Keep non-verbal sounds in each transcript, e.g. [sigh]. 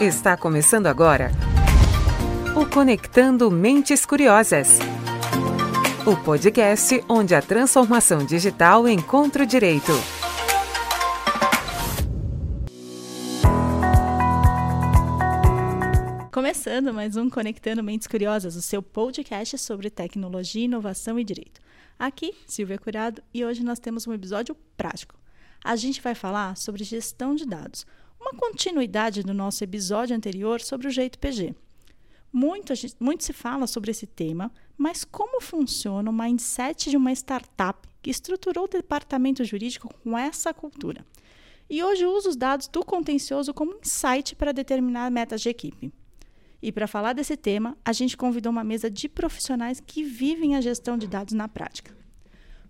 Está começando agora o Conectando Mentes Curiosas. O podcast onde a transformação digital encontra o direito. Começando mais um Conectando Mentes Curiosas, o seu podcast sobre tecnologia, inovação e direito. Aqui, Silvia Curado, e hoje nós temos um episódio prático. A gente vai falar sobre gestão de dados, uma continuidade do nosso episódio anterior sobre o jeito PG. Muito, muito se fala sobre esse tema, mas como funciona o mindset de uma startup que estruturou o departamento jurídico com essa cultura? E hoje usa os dados do contencioso como insight para determinar metas de equipe. E para falar desse tema, a gente convidou uma mesa de profissionais que vivem a gestão de dados na prática.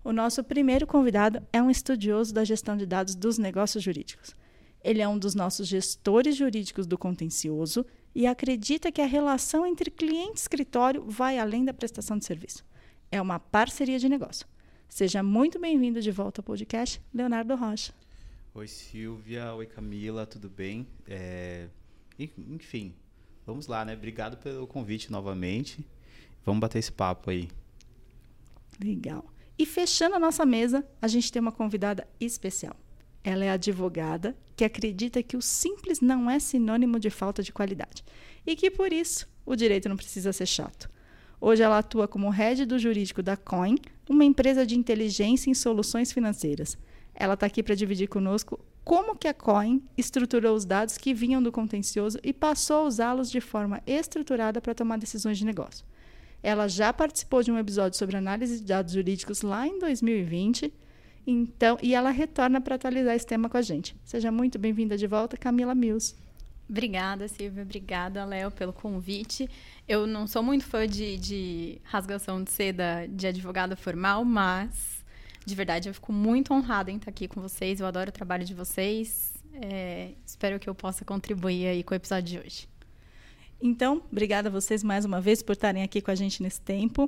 O nosso primeiro convidado é um estudioso da gestão de dados dos negócios jurídicos. Ele é um dos nossos gestores jurídicos do contencioso e acredita que a relação entre cliente e escritório vai além da prestação de serviço. É uma parceria de negócio. Seja muito bem-vindo de volta ao podcast, Leonardo Rocha. Oi, Silvia. Oi, Camila. Tudo bem? É... Enfim, vamos lá, né? Obrigado pelo convite novamente. Vamos bater esse papo aí. Legal. E fechando a nossa mesa, a gente tem uma convidada especial. Ela é advogada que acredita que o simples não é sinônimo de falta de qualidade e que, por isso, o direito não precisa ser chato. Hoje ela atua como head do jurídico da Coin, uma empresa de inteligência em soluções financeiras. Ela está aqui para dividir conosco como que a Coin estruturou os dados que vinham do contencioso e passou a usá-los de forma estruturada para tomar decisões de negócio. Ela já participou de um episódio sobre análise de dados jurídicos lá em 2020 então, e ela retorna para atualizar esse tema com a gente. Seja muito bem-vinda de volta, Camila Mills. Obrigada, Silvia. Obrigada, Léo, pelo convite. Eu não sou muito fã de, de rasgação de seda de advogada formal, mas de verdade eu fico muito honrada em estar aqui com vocês. Eu adoro o trabalho de vocês. É, espero que eu possa contribuir aí com o episódio de hoje. Então, obrigada a vocês mais uma vez por estarem aqui com a gente nesse tempo.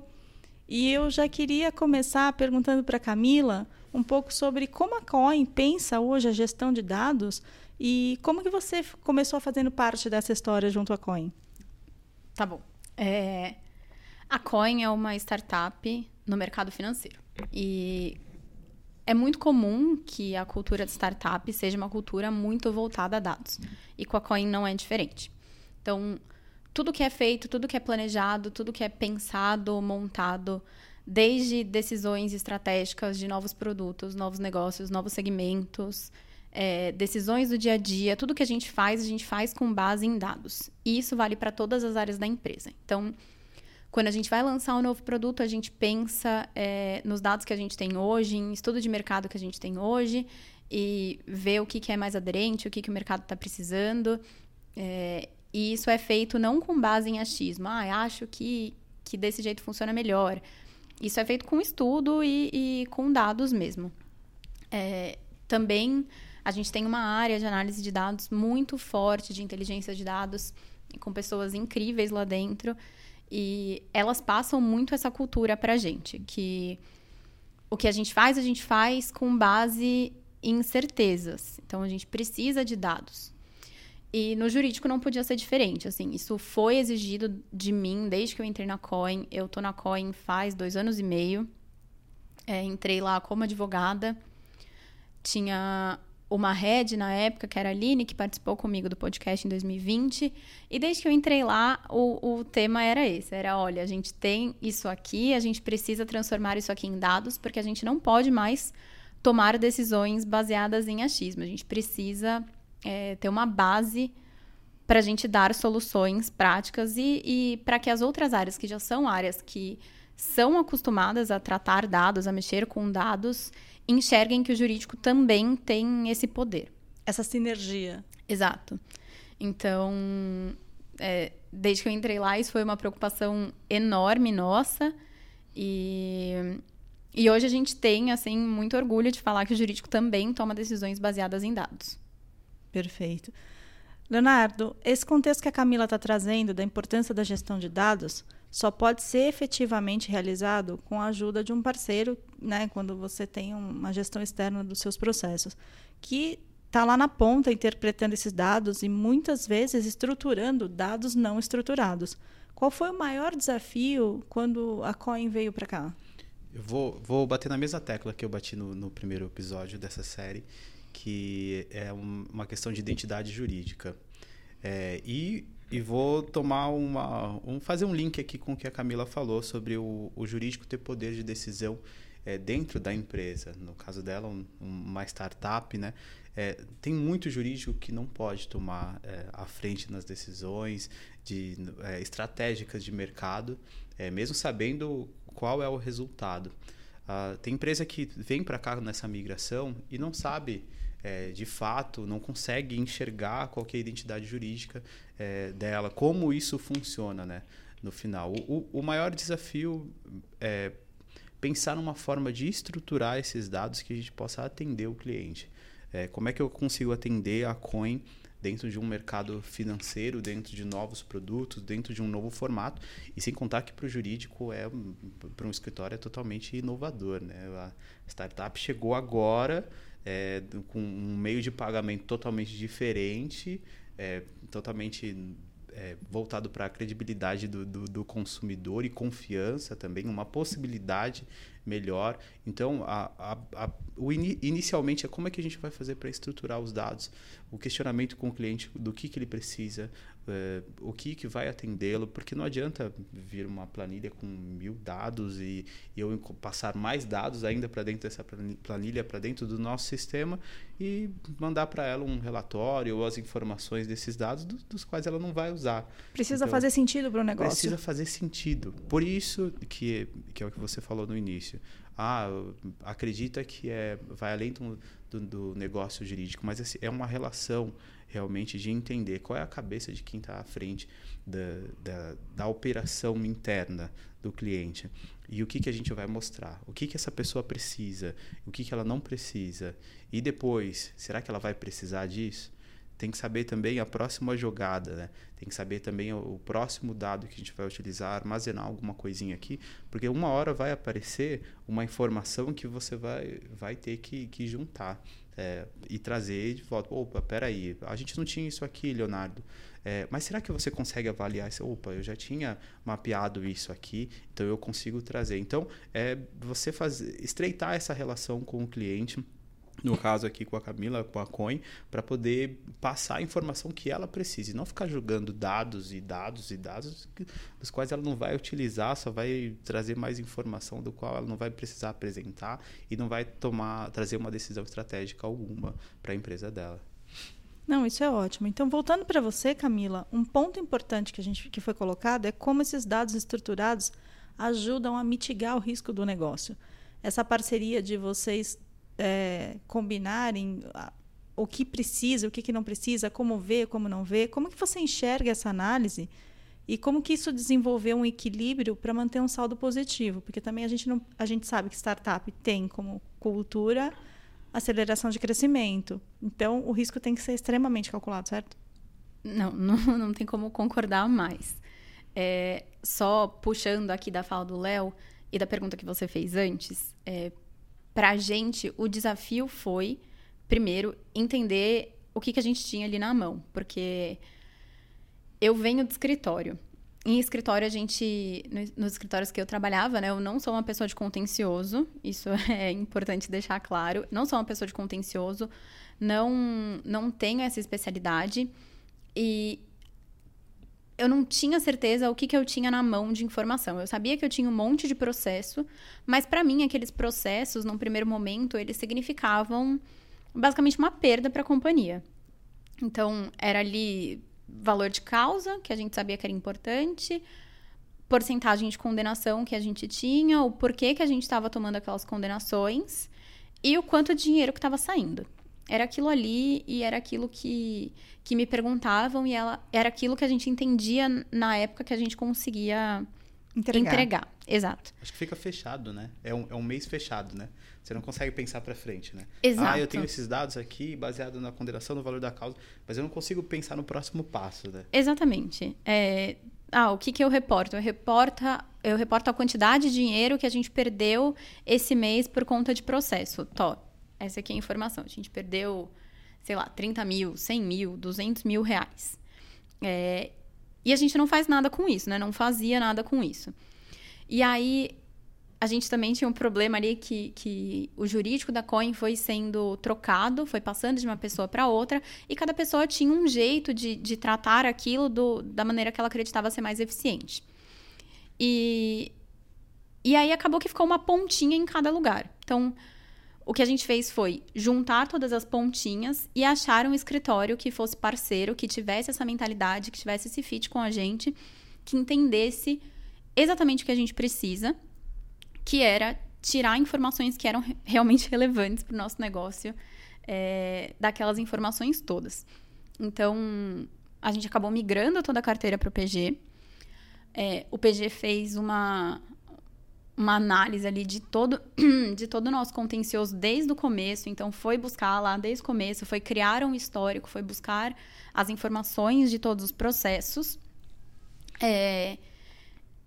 E eu já queria começar perguntando para Camila um pouco sobre como a Coin pensa hoje a gestão de dados e como que você começou fazendo parte dessa história junto à Coin. Tá bom. É, a Coin é uma startup no mercado financeiro e é muito comum que a cultura de startup seja uma cultura muito voltada a dados e com a Coin não é diferente. Então, tudo que é feito, tudo que é planejado, tudo que é pensado, montado desde decisões estratégicas de novos produtos, novos negócios, novos segmentos, é, decisões do dia a dia, tudo que a gente faz, a gente faz com base em dados. E isso vale para todas as áreas da empresa. Então, quando a gente vai lançar um novo produto, a gente pensa é, nos dados que a gente tem hoje, em estudo de mercado que a gente tem hoje, e vê o que, que é mais aderente, o que, que o mercado está precisando. É, e isso é feito não com base em achismo. Ah, acho que, que desse jeito funciona melhor. Isso é feito com estudo e, e com dados mesmo. É, também a gente tem uma área de análise de dados muito forte, de inteligência de dados, com pessoas incríveis lá dentro. E elas passam muito essa cultura para a gente, que o que a gente faz, a gente faz com base em certezas. Então, a gente precisa de dados. E no jurídico não podia ser diferente, assim, isso foi exigido de mim desde que eu entrei na Coin. Eu tô na Coin faz dois anos e meio. É, entrei lá como advogada. Tinha uma head na época, que era a Aline, que participou comigo do podcast em 2020. E desde que eu entrei lá, o, o tema era esse: era, olha, a gente tem isso aqui, a gente precisa transformar isso aqui em dados, porque a gente não pode mais tomar decisões baseadas em achismo. A gente precisa é, ter uma base para a gente dar soluções práticas e, e para que as outras áreas, que já são áreas que são acostumadas a tratar dados, a mexer com dados, enxerguem que o jurídico também tem esse poder. Essa sinergia. Exato. Então, é, desde que eu entrei lá, isso foi uma preocupação enorme nossa. E, e hoje a gente tem, assim, muito orgulho de falar que o jurídico também toma decisões baseadas em dados. Perfeito. Leonardo, esse contexto que a Camila está trazendo da importância da gestão de dados só pode ser efetivamente realizado com a ajuda de um parceiro, né, quando você tem uma gestão externa dos seus processos, que está lá na ponta interpretando esses dados e muitas vezes estruturando dados não estruturados. Qual foi o maior desafio quando a Coin veio para cá? Eu vou, vou bater na mesma tecla que eu bati no, no primeiro episódio dessa série, que é um, uma questão de identidade jurídica. É, e, e vou tomar uma. Um, fazer um link aqui com o que a Camila falou sobre o, o jurídico ter poder de decisão é, dentro da empresa. No caso dela, um, uma startup, né? É, tem muito jurídico que não pode tomar é, a frente nas decisões de é, estratégicas de mercado, é, mesmo sabendo qual é o resultado. Uh, tem empresa que vem para cá nessa migração e não sabe é, de fato, não consegue enxergar qual é a identidade jurídica é, dela, como isso funciona né, no final. O, o maior desafio é pensar numa forma de estruturar esses dados que a gente possa atender o cliente. É, como é que eu consigo atender a Coin dentro de um mercado financeiro, dentro de novos produtos, dentro de um novo formato, e sem contar que para o jurídico é para um escritório é totalmente inovador, né? A startup chegou agora é, com um meio de pagamento totalmente diferente, é, totalmente é, voltado para a credibilidade do, do, do, consumidor e confiança também, uma possibilidade melhor. Então, a, a, a, o in, inicialmente é como é que a gente vai fazer para estruturar os dados, o questionamento com o cliente do que, que ele precisa, uh, o que, que vai atendê-lo, porque não adianta vir uma planilha com mil dados e, e eu passar mais dados ainda para dentro dessa planilha, para dentro do nosso sistema e mandar para ela um relatório ou as informações desses dados do, dos quais ela não vai usar. Precisa então, fazer sentido para o negócio. Precisa fazer sentido. Por isso que, que é o que você falou no início. Ah, acredita que é, vai além do, do, do negócio jurídico, mas assim, é uma relação realmente de entender qual é a cabeça de quem está à frente da, da, da, operação interna do cliente e o que, que a gente vai mostrar, o que, que essa pessoa precisa, o que, que ela não precisa e depois, será que ela vai precisar disso? Tem que saber também a próxima jogada, né? Tem que saber também o, próximo dado que a gente vai utilizar, armazenar alguma coisinha aqui, porque uma hora vai aparecer uma informação que você vai, vai ter que, que juntar é, e trazer de volta. Opa, peraí, a gente não tinha isso aqui, Leonardo. É, mas será que você consegue avaliar isso? Opa, eu já tinha mapeado isso aqui, então eu consigo trazer. Então, é você fazer, estreitar essa relação com o cliente no caso aqui com a Camila, com a Coin, para poder passar a informação que ela precisa e não ficar jogando dados e dados e dados dos quais ela não vai utilizar, só vai trazer mais informação do qual ela não vai precisar apresentar e não vai tomar trazer uma decisão estratégica alguma para a empresa dela. Não, isso é ótimo. Então, voltando para você, Camila, um ponto importante que a gente que foi colocado é como esses dados estruturados ajudam a mitigar o risco do negócio. Essa parceria de vocês é, combinarem o que precisa, o que, que não precisa, como ver, como não ver, como que você enxerga essa análise e como que isso desenvolveu um equilíbrio para manter um saldo positivo, porque também a gente não, a gente sabe que startup tem como cultura aceleração de crescimento, então o risco tem que ser extremamente calculado, certo? Não, [laughs] não, não tem como concordar mais. É, só puxando aqui da fala do Léo e da pergunta que você fez antes, é, para a gente, o desafio foi, primeiro, entender o que, que a gente tinha ali na mão. Porque eu venho do escritório. Em escritório, a gente. Nos escritórios que eu trabalhava, né? Eu não sou uma pessoa de contencioso. Isso [laughs] é importante deixar claro. Não sou uma pessoa de contencioso. Não, não tenho essa especialidade. E eu não tinha certeza o que, que eu tinha na mão de informação. Eu sabia que eu tinha um monte de processo, mas para mim aqueles processos, num primeiro momento, eles significavam basicamente uma perda para a companhia. Então, era ali valor de causa, que a gente sabia que era importante, porcentagem de condenação que a gente tinha, o porquê que a gente estava tomando aquelas condenações e o quanto dinheiro que estava saindo era aquilo ali e era aquilo que, que me perguntavam e ela era aquilo que a gente entendia na época que a gente conseguia entregar. entregar. Exato. Acho que fica fechado, né? É um, é um mês fechado, né? Você não consegue pensar para frente, né? Exato. Ah, eu tenho esses dados aqui baseado na condenação no valor da causa, mas eu não consigo pensar no próximo passo, né? Exatamente. É, ah, o que, que eu reporto? Eu reporto, eu reporto a quantidade de dinheiro que a gente perdeu esse mês por conta de processo. Tó, essa aqui é a informação. A gente perdeu sei lá, 30 mil, 100 mil, 200 mil reais. É, e a gente não faz nada com isso, né? Não fazia nada com isso. E aí, a gente também tinha um problema ali que, que o jurídico da Coin foi sendo trocado, foi passando de uma pessoa para outra, e cada pessoa tinha um jeito de, de tratar aquilo do, da maneira que ela acreditava ser mais eficiente. E, e aí acabou que ficou uma pontinha em cada lugar. Então, o que a gente fez foi juntar todas as pontinhas e achar um escritório que fosse parceiro, que tivesse essa mentalidade, que tivesse esse fit com a gente, que entendesse exatamente o que a gente precisa que era tirar informações que eram realmente [laughs] relevantes para o nosso negócio é, daquelas informações todas. Então, a gente acabou migrando toda a carteira para o PG. É, o PG fez uma, uma análise ali de todo, [clears throat] de todo o nosso contencioso desde o começo. Então, foi buscar lá desde o começo, foi criar um histórico, foi buscar as informações de todos os processos. É,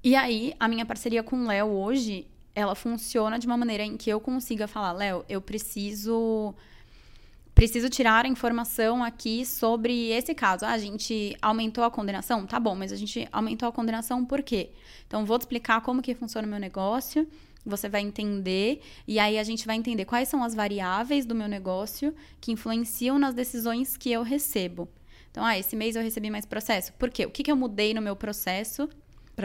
e aí, a minha parceria com o Léo hoje ela funciona de uma maneira em que eu consiga falar, Léo, eu preciso preciso tirar a informação aqui sobre esse caso. Ah, a gente aumentou a condenação? Tá bom, mas a gente aumentou a condenação por quê? Então, vou te explicar como que funciona o meu negócio, você vai entender, e aí a gente vai entender quais são as variáveis do meu negócio que influenciam nas decisões que eu recebo. Então, ah, esse mês eu recebi mais processo. Por quê? O que, que eu mudei no meu processo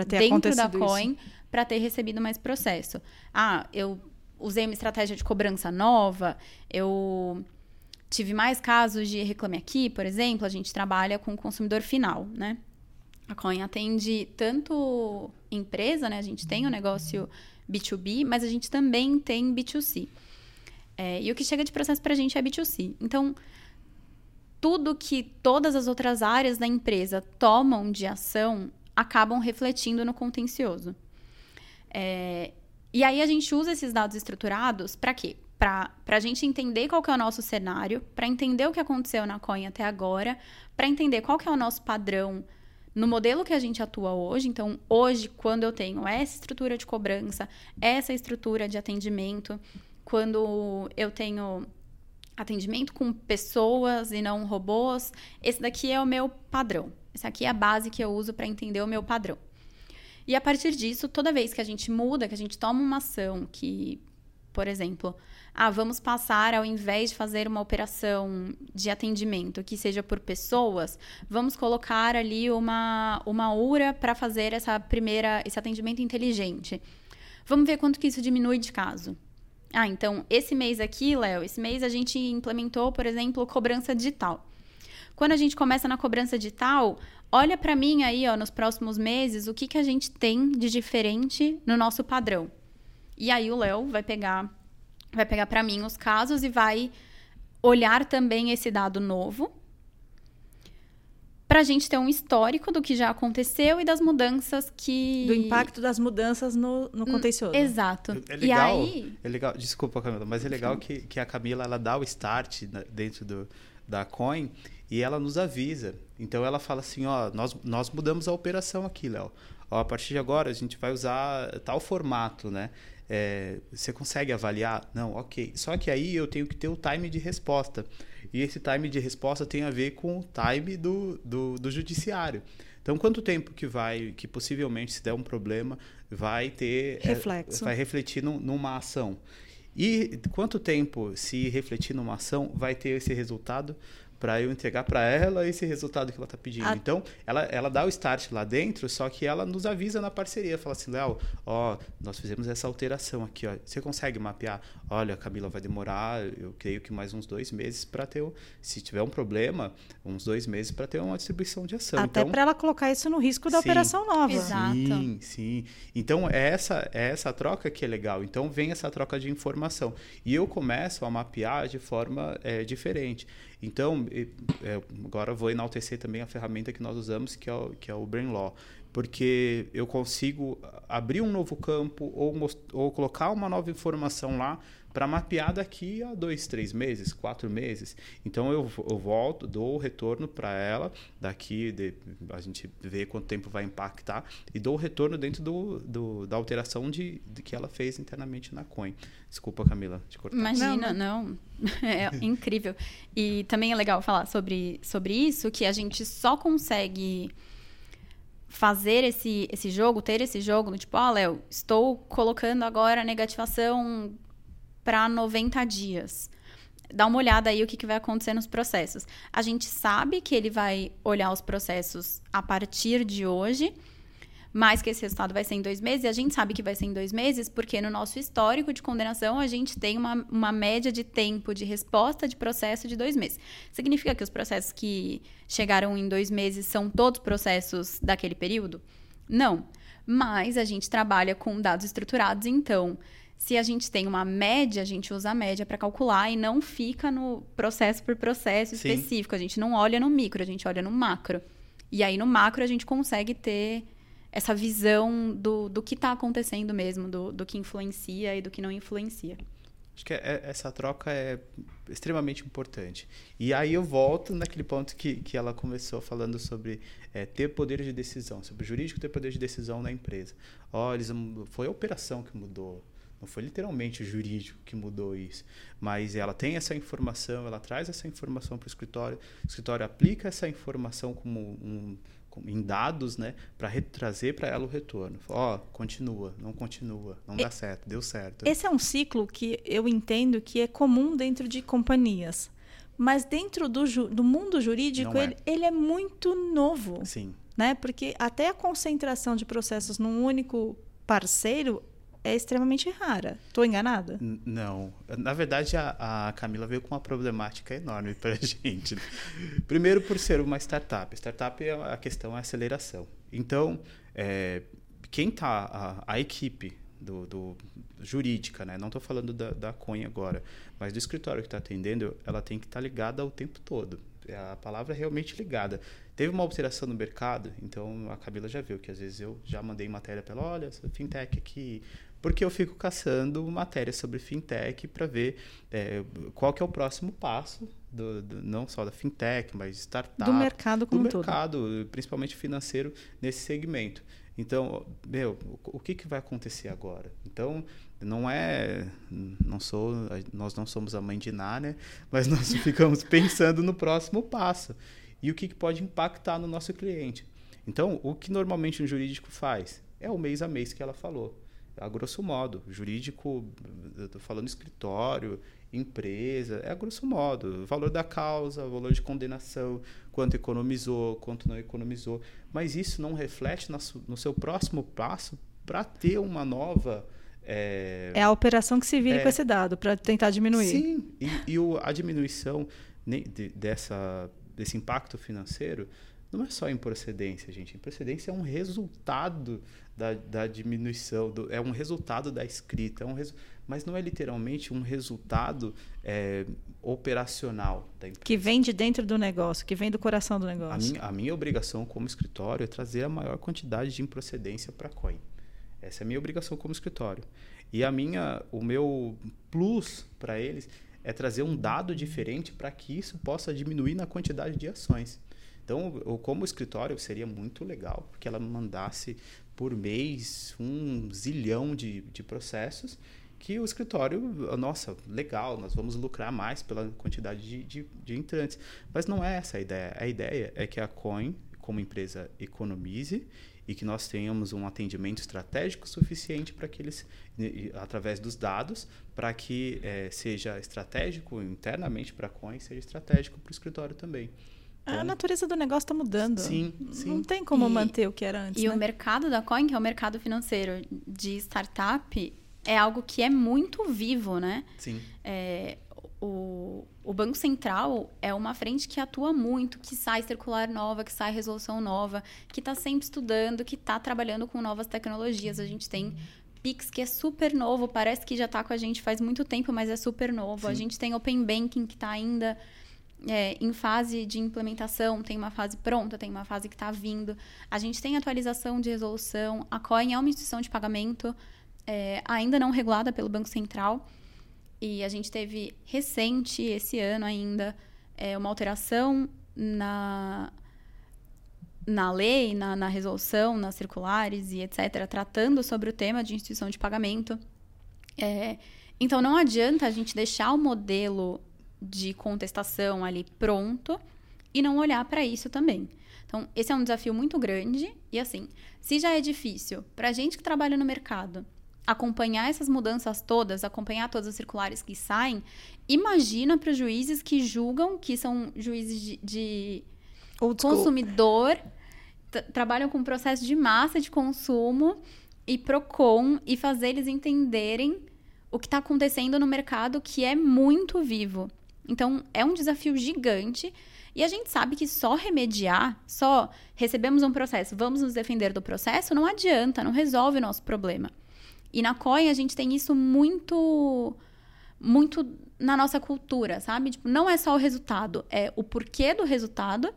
dentro da Coin para ter recebido mais processo. Ah, eu usei uma estratégia de cobrança nova, eu tive mais casos de reclame aqui, por exemplo, a gente trabalha com o consumidor final, né? A Coin atende tanto empresa, né? A gente tem o negócio B2B, mas a gente também tem B2C. É, e o que chega de processo para a gente é B2C. Então, tudo que todas as outras áreas da empresa tomam de ação acabam refletindo no contencioso. É, e aí a gente usa esses dados estruturados para quê? Para a gente entender qual que é o nosso cenário, para entender o que aconteceu na Coin até agora, para entender qual que é o nosso padrão no modelo que a gente atua hoje. Então, hoje, quando eu tenho essa estrutura de cobrança, essa estrutura de atendimento, quando eu tenho atendimento com pessoas e não robôs, esse daqui é o meu padrão. Essa aqui é a base que eu uso para entender o meu padrão. E a partir disso, toda vez que a gente muda, que a gente toma uma ação que, por exemplo, ah, vamos passar ao invés de fazer uma operação de atendimento que seja por pessoas, vamos colocar ali uma uma URA para fazer essa primeira esse atendimento inteligente. Vamos ver quanto que isso diminui de caso. Ah, então esse mês aqui, Léo, esse mês a gente implementou, por exemplo, cobrança digital. Quando a gente começa na cobrança digital, olha para mim aí, ó, nos próximos meses, o que, que a gente tem de diferente no nosso padrão. E aí o Léo vai pegar vai pegar para mim os casos e vai olhar também esse dado novo para a gente ter um histórico do que já aconteceu e das mudanças que Do impacto das mudanças no, no contencioso. Exato. É e legal, aí é legal. Desculpa, Camila, mas é legal que, que a Camila ela dá o start na- dentro do, da Coin e ela nos avisa. Então ela fala assim, ó, nós, nós mudamos a operação aqui, Léo. Ó, a partir de agora a gente vai usar tal formato, né? É, você consegue avaliar? Não, ok. Só que aí eu tenho que ter o time de resposta. E esse time de resposta tem a ver com o time do, do, do judiciário. Então, quanto tempo que vai, que possivelmente, se der um problema, vai ter. é, Reflexo. vai refletir num- numa ação. E quanto tempo, se refletir numa ação, vai ter esse resultado para eu entregar para ela esse resultado que ela está pedindo. A- Então, ela, ela dá o start lá dentro, só que ela nos avisa na parceria. Fala assim, Léo, ó, nós fizemos essa alteração aqui, ó. Você consegue mapear? Olha, Camila, vai demorar, eu creio que mais uns dois meses para ter, o- se tiver um problema, uns dois meses para ter uma distribuição de ação. Até então, para ela colocar isso no risco da Sim. operação nova. Exato. Sim, sim. Então, é essa, é essa troca que é legal. Então, vem essa troca de informação. E eu começo a mapear de forma é, diferente. Então, é, agora vou enaltecer também a ferramenta que nós usamos, que é o, que é o Brain Law. Porque eu consigo abrir um novo campo ou, ou colocar uma nova informação lá para mapear daqui a dois, três meses, quatro meses. Então eu, eu volto, dou o retorno para ela, daqui de, a gente vê quanto tempo vai impactar, e dou o retorno dentro do, do da alteração de, de, que ela fez internamente na Coin. Desculpa, Camila, te cortar. Imagina, não. não. [laughs] É incrível. E também é legal falar sobre, sobre isso, que a gente só consegue fazer esse, esse jogo, ter esse jogo, tipo, ó, oh, Léo, estou colocando agora a negativação para 90 dias. Dá uma olhada aí o que, que vai acontecer nos processos. A gente sabe que ele vai olhar os processos a partir de hoje, mas que esse resultado vai ser em dois meses, e a gente sabe que vai ser em dois meses, porque no nosso histórico de condenação a gente tem uma, uma média de tempo de resposta de processo de dois meses. Significa que os processos que chegaram em dois meses são todos processos daquele período? Não. Mas a gente trabalha com dados estruturados, então. Se a gente tem uma média, a gente usa a média para calcular e não fica no processo por processo Sim. específico. A gente não olha no micro, a gente olha no macro. E aí no macro a gente consegue ter essa visão do, do que está acontecendo mesmo, do, do que influencia e do que não influencia. Acho que é, é, essa troca é extremamente importante. E aí eu volto naquele ponto que, que ela começou falando sobre é, ter poder de decisão, sobre o jurídico ter poder de decisão na empresa. Eles, foi a operação que mudou. Não foi literalmente o jurídico que mudou isso, mas ela tem essa informação, ela traz essa informação para o escritório, o escritório aplica essa informação como um, em dados, né, para trazer para ela o retorno. Ó, oh, continua, não continua, não dá certo, deu certo. Esse é um ciclo que eu entendo que é comum dentro de companhias. Mas dentro do, do mundo jurídico, é. Ele, ele é muito novo. Sim. Né? Porque até a concentração de processos num único parceiro é extremamente rara. Estou enganada? N não. Na verdade, a, a, Camila veio com uma problemática enorme para a [laughs] gente. Primeiro, por ser uma startup. Startup, é a questão é aceleração. Então, é, quem está, a, a, equipe do, do, jurídica, né? não estou falando da, da Conha agora, mas do escritório que está atendendo, ela tem que estar tá ligada o tempo todo. A palavra é realmente ligada. Teve uma alteração no mercado, então a Camila já viu que às vezes eu já mandei matéria para ela, olha, fintech aqui, porque eu fico caçando matérias sobre fintech para ver é, qual que é o próximo passo, do, do, não só da fintech, mas startup. Do mercado como do mercado, principalmente financeiro, nesse segmento. Então, meu, o que, que vai acontecer agora? Então, não é, não sou, nós não somos a mãe de Ná, né? Mas nós [laughs] ficamos pensando no próximo passo e o que, que pode impactar no nosso cliente. Então, o que normalmente um jurídico faz é o mês a mês que ela falou a grosso modo. Jurídico, estou falando escritório, empresa, é a grosso modo. Valor da causa, valor de condenação, quanto economizou, quanto não economizou. Mas isso não reflete no seu próximo passo para ter uma nova. É, é, a operação que se vira é, com esse dado, para tentar diminuir. Sim, e, e o, a diminuição de, dessa, desse impacto financeiro não é só improcedência, gente. Improcedência é um resultado da, da diminuição, do, é um resultado da escrita, é um resu mas não é literalmente um resultado é, operacional da empresa. Que vem de dentro do negócio, que vem do coração do negócio. A minha, a minha obrigação como escritório é trazer a maior quantidade de improcedência para a COIN. Essa é a minha obrigação como escritório. E a minha, o meu plus para eles é trazer um dado diferente para que isso possa diminuir na quantidade de ações. Então, eu, como escritório, seria muito legal que ela mandasse por mês um zilhão de, de processos que o escritório, nossa, legal, nós vamos lucrar mais pela quantidade de, de, de, entrantes. Mas não é essa a ideia. A ideia é que a Coin, como empresa, economize e que nós tenhamos um atendimento estratégico suficiente para que eles, através dos dados, para que é, seja estratégico internamente para a Coin, seja estratégico para o escritório também. A natureza do negócio está mudando. Sim, sim. Não tem como e, manter o que era antes. E né? o mercado da coin, que é o mercado financeiro de startup, é algo que é muito vivo, né? Sim. É, o, o Banco Central é uma frente que atua muito, que sai circular nova, que sai resolução nova, que está sempre estudando, que está trabalhando com novas tecnologias. A gente tem Pix, que é super novo, parece que já está com a gente faz muito tempo, mas é super novo. Sim. A gente tem Open Banking, que está ainda é, em fase de implementação, tem uma fase pronta, tem uma fase que está vindo. A gente tem atualização de resolução. A COIN é uma instituição de pagamento é, ainda não regulada pelo Banco Central. E a gente teve recente, esse ano ainda, é, uma alteração na, na lei, na, na resolução, nas circulares e etc., tratando sobre o tema de instituição de pagamento. É, então, não adianta a gente deixar o modelo de contestação ali pronto e não olhar para isso também. Então, esse é um desafio muito grande. E assim, se já é difícil para a gente que trabalha no mercado acompanhar essas mudanças todas, acompanhar todas as circulares que saem, imagina para os juízes que julgam, que são juízes de, de consumidor, trabalham com processo de massa de consumo e PROCON e fazer eles entenderem o que está acontecendo no mercado que é muito vivo. Então, é um desafio gigante e a gente sabe que só remediar, só recebemos um processo, vamos nos defender do processo, não adianta, não resolve o nosso problema. E na COI a gente tem isso muito muito na nossa cultura, sabe? Tipo, não é só o resultado, é o porquê do resultado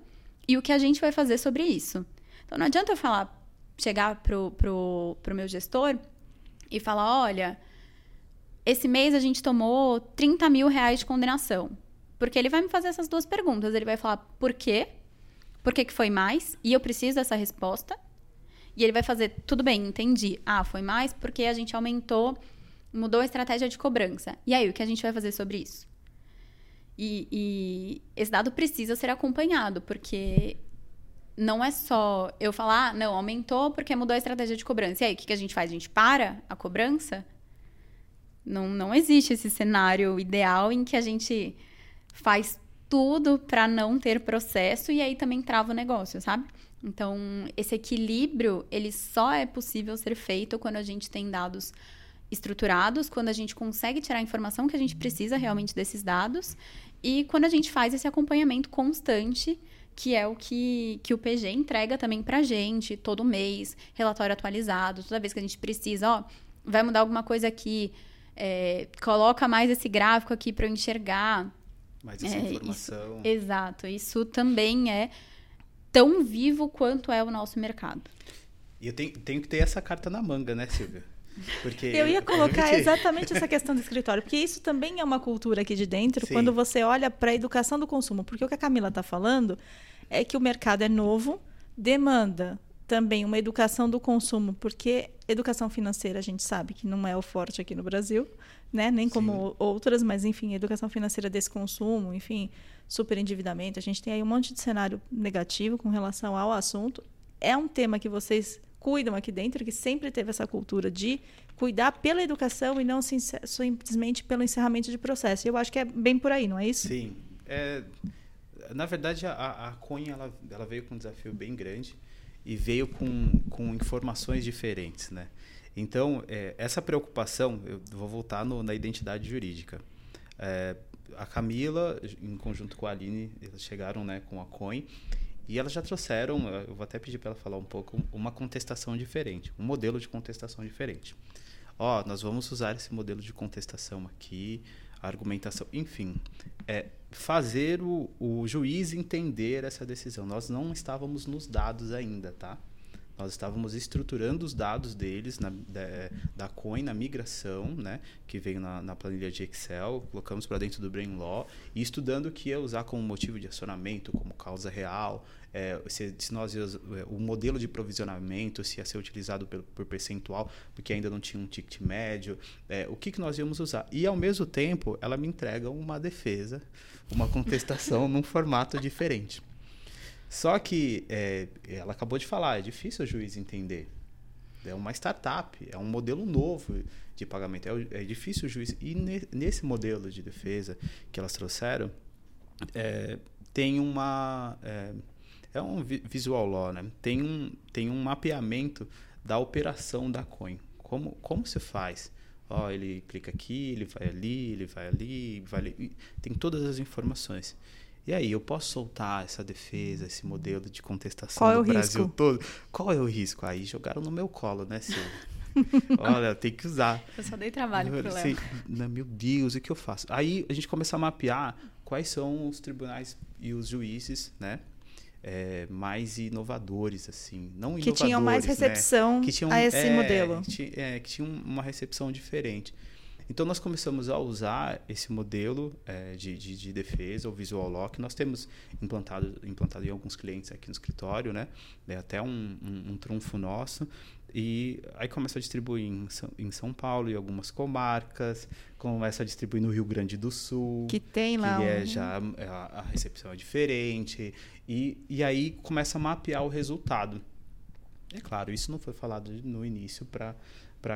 e o que a gente vai fazer sobre isso. Então não adianta eu falar, chegar pro, pro, pro meu gestor e falar, olha, esse mês a gente tomou 30 mil reais de condenação. Porque ele vai me fazer essas duas perguntas. Ele vai falar por quê? Por que, que foi mais? E eu preciso dessa resposta. E ele vai fazer, tudo bem, entendi. Ah, foi mais porque a gente aumentou, mudou a estratégia de cobrança. E aí, o que a gente vai fazer sobre isso? E, e esse dado precisa ser acompanhado, porque não é só eu falar, ah, não, aumentou porque mudou a estratégia de cobrança. E aí, o que, que a gente faz? A gente para a cobrança? Não, não existe esse cenário ideal em que a gente faz tudo para não ter processo e aí também trava o negócio, sabe? Então, esse equilíbrio, ele só é possível ser feito quando a gente tem dados estruturados, quando a gente consegue tirar a informação que a gente precisa realmente desses dados e quando a gente faz esse acompanhamento constante, que é o que, que o PG entrega também pra gente todo mês, relatório atualizado, toda vez que a gente precisa, ó, vai mudar alguma coisa aqui, é, coloca mais esse gráfico aqui para eu enxergar. Mais essa é, informação. Isso, exato. Isso também é tão vivo quanto é o nosso mercado. E eu tenho, tenho que ter essa carta na manga, né, Silvia? Porque eu ia [laughs] colocar exatamente essa questão do escritório, porque isso também é uma cultura aqui de dentro, Sim. quando você olha para a educação do consumo. Porque o que a Camila está falando é que o mercado é novo, demanda também uma educação do consumo, porque educação financeira a gente sabe que não é o forte aqui no Brasil, né? Nem como Sim. outras, mas enfim, educação financeira desse consumo, enfim, superendividamento. A gente tem aí um monte de cenário negativo com relação ao assunto. É um tema que vocês cuidam aqui dentro, que sempre teve essa cultura de cuidar pela educação e não simplesmente pelo encerramento de processo. Eu acho que é bem por aí, não é isso? Sim. É, na verdade, a, a Cunha ela, ela veio com um desafio bem grande e veio com, com informações diferentes, né? Então, é, essa preocupação, eu vou voltar no, na identidade jurídica. É, a Camila, em conjunto com a Aline, eles chegaram né, com a Coin e elas já trouxeram, eu vou até pedir para ela falar um pouco, uma contestação diferente, um modelo de contestação diferente. Ó, oh, nós vamos usar esse modelo de contestação aqui, argumentação, enfim, é fazer o, o juiz entender essa decisão. Nós não estávamos nos dados ainda, tá? Nós estávamos estruturando os dados deles na, da, da Coin na migração, né, que veio na, na planilha de Excel, colocamos para dentro do Brain Law e estudando o que ia usar como motivo de acionamento, como causa real, é, se, se, nós é, o modelo de provisionamento se ia ser utilizado por, por percentual, porque ainda não tinha um ticket médio, é, o que, que nós íamos usar. E ao mesmo tempo, ela me entrega uma defesa, uma contestação [laughs] num formato diferente. Só que é, ela acabou de falar, é difícil o juiz entender. É uma startup, é um modelo novo de pagamento. É, é difícil o juiz. E ne, nesse modelo de defesa que elas trouxeram, é, tem uma. É, é, um visual law, né? Tem um, tem um mapeamento da operação da coin. Como, como se faz? Ó, ele clica aqui, ele vai ali, ele vai ali, vai ali. Tem todas as informações. E aí, eu posso soltar essa defesa, esse modelo de contestação Qual é do é Brasil risco? todo? Qual é o risco? Aí jogaram no meu colo, né, Silvia? [laughs] Olha, tem que usar. Eu só dei trabalho pro Léo. Meu Deus, o que eu faço? Aí a gente começa a mapear quais são os tribunais e os juízes, né? É, mais inovadores, assim. Não que tinham mais né? recepção né? que tinham, a esse é, modelo. Que, é, que tinham uma recepção diferente. Então, nós começamos a usar esse modelo é, de, de, de, defesa, o Visual Lock. Nós temos implantado, implantado em alguns clientes aqui no escritório, né? É até um, um, um trunfo nosso. E aí começa a distribuir em São, em São Paulo e algumas comarcas, começa a distribuir no Rio Grande do Sul. Que tem lá. Que é já é, a, a recepção é diferente. E, e aí começa a mapear o resultado. É claro, isso não foi falado no início para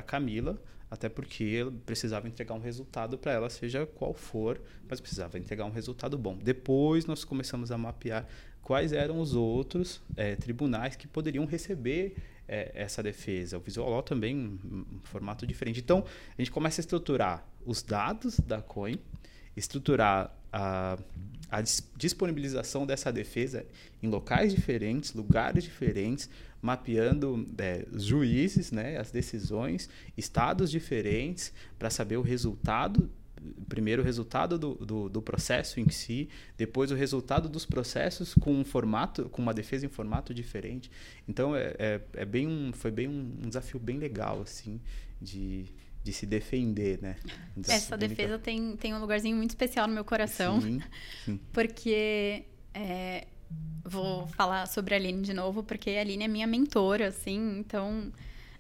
Camila, até porque ele precisava entregar um resultado para ela, seja qual for, mas precisava entregar um resultado bom. Depois nós começamos a mapear quais eram os outros é, tribunais que poderiam receber é, essa defesa. O Visual Law também um formato diferente. Então, a gente começa a estruturar os dados da Coin, estruturar a, a disponibilização dessa defesa em locais diferentes, lugares diferentes, mapeando é, juízes, né, as decisões, estados diferentes, para saber o resultado primeiro o resultado do, do, do, processo em si, depois o resultado dos processos com um formato, com uma defesa em formato diferente. Então é, é, é bem um, foi bem um, um, desafio bem legal assim de, de se defender, né? Um Essa defesa tem, tem um lugarzinho muito especial no meu coração, sim, sim. [laughs] porque é, vou falar sobre a Aline de novo, porque a Aline é minha mentora, assim, então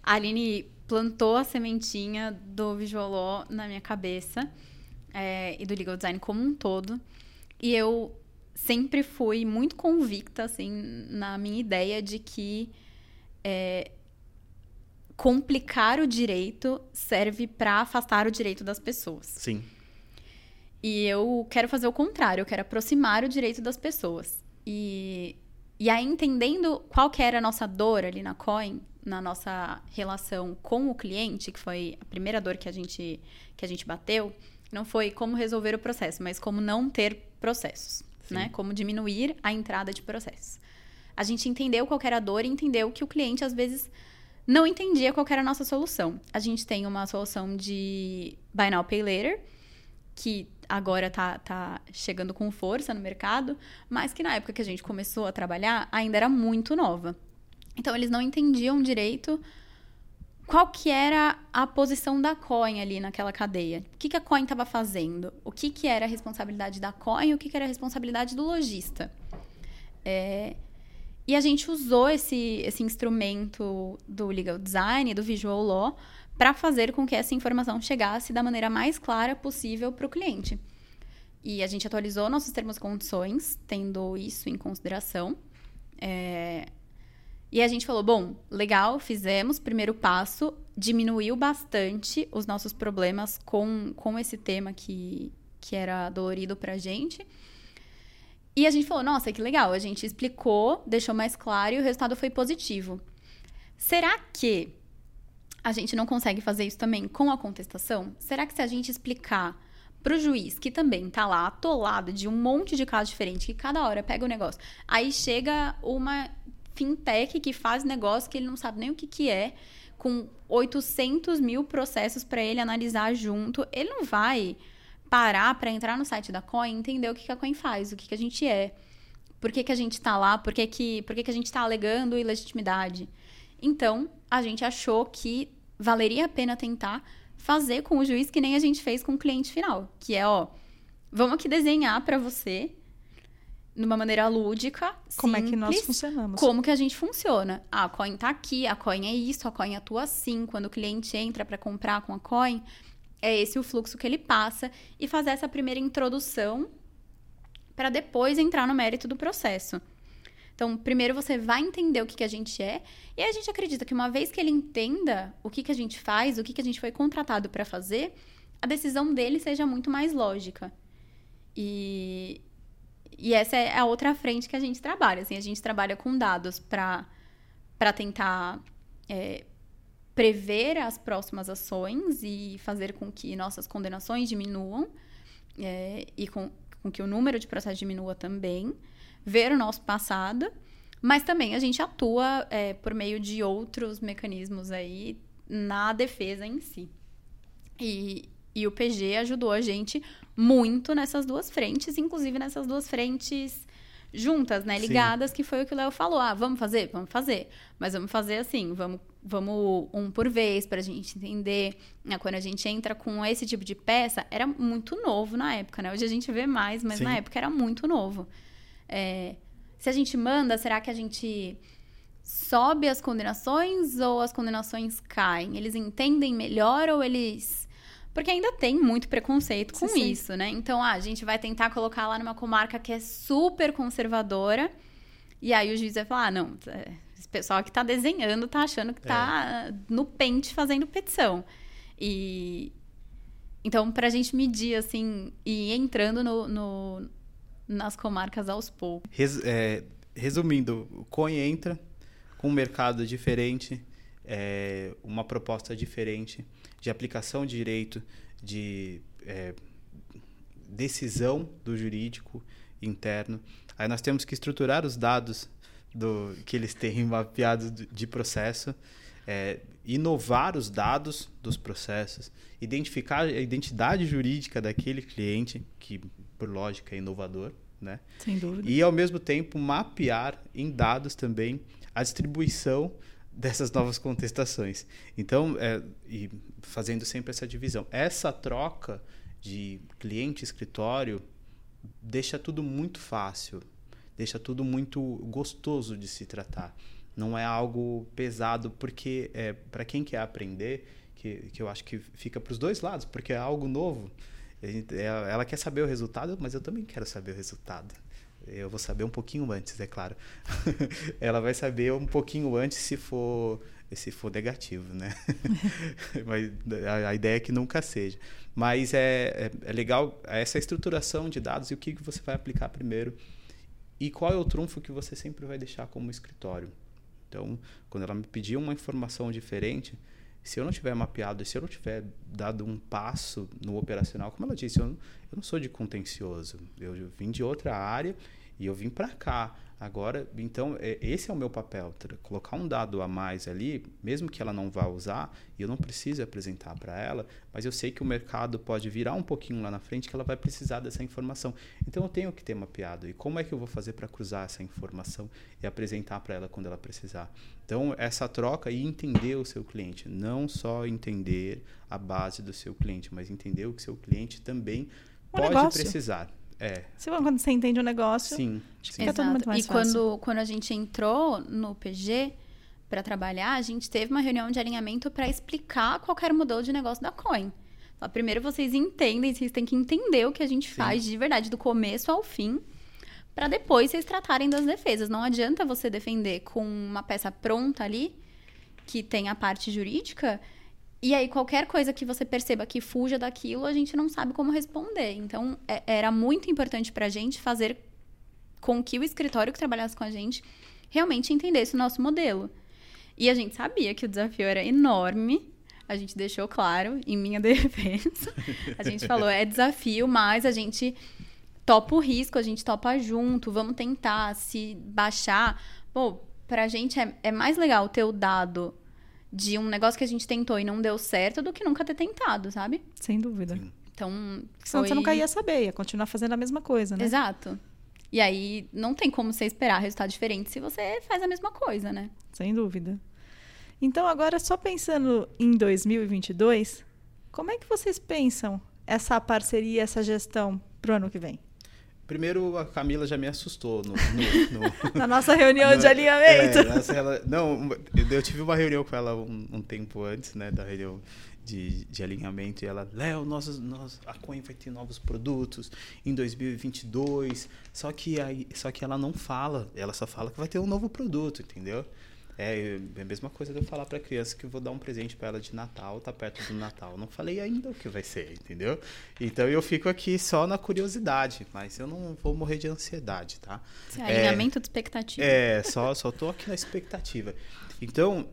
a Aline plantou a sementinha do Visual Law na minha cabeça é, e do legal design como um todo. E eu sempre fui muito convicta, assim, na minha ideia de que é, complicar o direito serve para afastar o direito das pessoas. Sim. E eu quero fazer o contrário, eu quero aproximar o direito das pessoas. E, e aí, entendendo qual que era a nossa dor ali na Coin, na nossa relação com o cliente, que foi a primeira dor que a gente, que a gente bateu, não foi como resolver o processo, mas como não ter processos, Sim. né? Como diminuir a entrada de processos. A gente entendeu qual era a dor e entendeu que o cliente, às vezes, não entendia qual era a nossa solução. A gente tem uma solução de Buy Now, Pay Later, que agora tá, tá chegando com força no mercado, mas que na época que a gente começou a trabalhar ainda era muito nova. Então eles não entendiam direito qual que era a posição da coin ali naquela cadeia. O que, que a coin estava fazendo? O que, que era a responsabilidade da coin o que, que era a responsabilidade do lojista. É... E a gente usou esse, esse instrumento do legal design, do visual law, para fazer com que essa informação chegasse da maneira mais clara possível para o cliente. E a gente atualizou nossos termos e condições, tendo isso em consideração. É... E a gente falou: bom, legal, fizemos, primeiro passo, diminuiu bastante os nossos problemas com, com esse tema que, que era dolorido para a gente. E a gente falou: nossa, que legal, a gente explicou, deixou mais claro e o resultado foi positivo. Será que a gente não consegue fazer isso também com a contestação? Será que se a gente explicar para o juiz, que também está lá atolado de um monte de casos diferentes, que cada hora pega o negócio, aí chega uma fintech que faz negócio que ele não sabe nem o que, que é, com 800 mil processos para ele analisar junto, ele não vai parar para entrar no site da Coin e entender o que, que a Coin faz, o que, que a gente é, por que, que a gente está lá, por que, que, por que, que a gente está alegando ilegitimidade. Então, a gente achou que valeria a pena tentar fazer com o juiz que nem a gente fez com o cliente final, que é, ó, vamos aqui desenhar para você numa maneira lúdica, como simples, é que nós funcionamos? Como que a gente funciona? Ah, a coin tá aqui, a coin é isso, a coin atua assim, quando o cliente entra para comprar com a coin, é esse o fluxo que ele passa e fazer essa primeira introdução para depois entrar no mérito do processo. Então, primeiro você vai entender o que, que a gente é, e a gente acredita que uma vez que ele entenda o que, que a gente faz, o que, que a gente foi contratado para fazer, a decisão dele seja muito mais lógica. E, e essa é a outra frente que a gente trabalha. Assim, a gente trabalha com dados para tentar é, prever as próximas ações e fazer com que nossas condenações diminuam é, e com, com que o número de processos diminua também ver o nosso passado, mas também a gente atua é, por meio de outros mecanismos aí na defesa em si. E, e o PG ajudou a gente muito nessas duas frentes, inclusive nessas duas frentes juntas, né? Ligadas, Sim. que foi o que o Léo falou. Ah, vamos fazer? Vamos fazer. Mas vamos fazer assim, vamos vamos um por vez para a gente entender. Né? Quando a gente entra com esse tipo de peça, era muito novo na época, né? Hoje a gente vê mais, mas Sim. na época era muito novo. É, se a gente manda, será que a gente sobe as condenações ou as condenações caem? Eles entendem melhor ou eles. Porque ainda tem muito preconceito com sim, isso, sim. né? Então, ah, a gente vai tentar colocar lá numa comarca que é super conservadora. E aí o juiz vai falar: ah, não, é, esse pessoal que tá desenhando tá achando que tá é. no pente fazendo petição. E. Então, pra gente medir, assim, e entrando no, no nas comarcas aos poucos. Res, é, resumindo, o COI entra, com um mercado diferente, é, uma proposta diferente de aplicação de direito, de é, decisão do jurídico interno. Aí nós temos que estruturar os dados do, que eles têm [laughs] mapeados de processo, é, inovar os dados dos processos, identificar a identidade jurídica daquele cliente, que por lógica é inovador, né? Sem dúvida. E ao mesmo tempo mapear em dados também a distribuição dessas novas contestações. Então, é, e fazendo sempre essa divisão. Essa troca de cliente-escritório deixa tudo muito fácil, deixa tudo muito gostoso de se tratar. Não é algo pesado, porque é, para quem quer aprender, que, que eu acho que fica para os dois lados, porque é algo novo. Ela quer saber o resultado, mas eu também quero saber o resultado. Eu vou saber um pouquinho antes, é claro. [laughs] ela vai saber um pouquinho antes se for se for negativo, né? [laughs] Mas a, a, ideia é que nunca seja. Mas é, é, é, legal essa estruturação de dados e o que, que você vai aplicar primeiro e qual é o trunfo que você sempre vai deixar como escritório. Então, quando ela me pedir uma informação diferente, se eu não tiver mapeado, se eu não tiver dado um passo no operacional, como ela disse, eu eu não sou de contencioso. Eu vim de outra área e eu vim para cá. Agora, então, é, esse é o meu papel, colocar um dado a mais ali, mesmo que ela não vá usar, e eu não preciso apresentar para ela, mas eu sei que o mercado pode virar um pouquinho lá na frente que ela vai precisar dessa informação. Então, eu tenho que ter mapeado. E como é que eu vou fazer para cruzar essa informação e apresentar para ela quando ela precisar? Então, essa troca e entender o seu cliente, não só entender a base do seu cliente, mas entender o que seu cliente também o pode negócio. precisar. É. Se quando você entende o negócio, sim, sim. fica tudo muito mais e fácil. E quando, quando a gente entrou no PG para trabalhar, a gente teve uma reunião de alinhamento para explicar qual era o modelo de negócio da Coin. Então, primeiro vocês entendem, vocês têm que entender o que a gente sim. faz de verdade, do começo ao fim, para depois vocês tratarem das defesas. Não adianta você defender com uma peça pronta ali, que tem a parte jurídica, e aí, qualquer coisa que você perceba que fuja daquilo, a gente não sabe como responder. Então, é, era muito importante para a gente fazer com que o escritório que trabalhasse com a gente realmente entendesse o nosso modelo. E a gente sabia que o desafio era enorme. A gente deixou claro, em minha [laughs] defesa. A gente falou, é desafio, mas a gente topa o risco, a gente topa junto, vamos tentar se baixar. Pô, pra gente é, é mais legal ter o dado de um negócio que a gente tentou e não deu certo do que nunca ter tentado, sabe? Sem dúvida. Sim. Então. Senão foi... você nunca ia saber, ia continuar fazendo a mesma coisa, né? Exato. E aí não tem como você esperar resultado diferente se você faz a mesma coisa, né? Sem dúvida. Então, agora, só pensando em 2022, como é que vocês pensam essa parceria, essa gestão para o ano que vem? Primeiro, a Camila já me assustou no, no, no [laughs] na nossa reunião [laughs] no, de alinhamento. É, ela, não, eu tive uma reunião com ela um, um tempo antes, né, da reunião de, de alinhamento, e ela, Léo, nossos, nós, a Coin vai ter novos produtos em 2022, só que, aí, só que ela não fala, ela só fala que vai ter um novo produto, entendeu? É, é a mesma coisa de eu falar para criança que eu vou dar um presente para ela de Natal, tá perto do Natal. Não falei ainda o que vai ser, entendeu? Então eu fico aqui só na curiosidade, mas eu não vou morrer de ansiedade, tá? É, alinhamento de expectativa. É, só, só tô aqui na expectativa. Então,